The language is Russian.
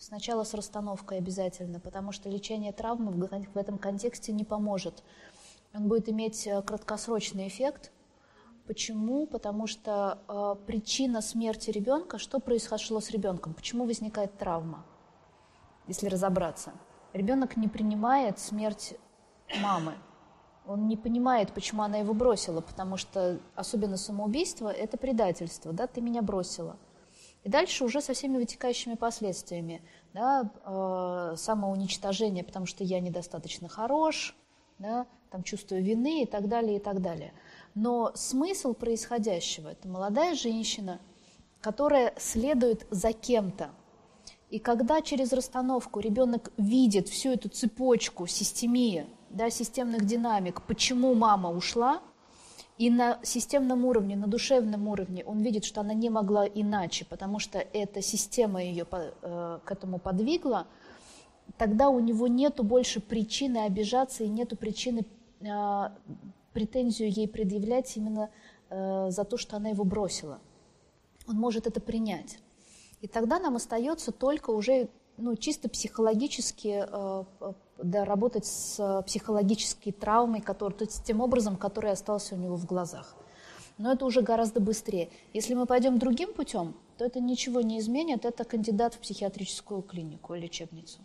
Сначала с расстановкой обязательно, потому что лечение травмы в этом контексте не поможет. Он будет иметь э, краткосрочный эффект. Почему? Потому что э, причина смерти ребенка, что произошло с ребенком, почему возникает травма, если разобраться. Ребенок не принимает смерть мамы. Он не понимает, почему она его бросила, потому что особенно самоубийство – это предательство, да, ты меня бросила – и дальше уже со всеми вытекающими последствиями. Да, э, самоуничтожение, потому что я недостаточно хорош, да, там чувствую вины и так далее, и так далее. Но смысл происходящего – это молодая женщина, которая следует за кем-то. И когда через расстановку ребенок видит всю эту цепочку системии, да, системных динамик, почему мама ушла – и на системном уровне, на душевном уровне он видит, что она не могла иначе, потому что эта система ее э, к этому подвигла, тогда у него нет больше причины обижаться и нет причины э, претензию ей предъявлять именно э, за то, что она его бросила. Он может это принять. И тогда нам остается только уже ну, чисто психологически э, да, работать с психологической травмой, который, то есть тем образом, который остался у него в глазах. Но это уже гораздо быстрее. Если мы пойдем другим путем, то это ничего не изменит, это кандидат в психиатрическую клинику, лечебницу.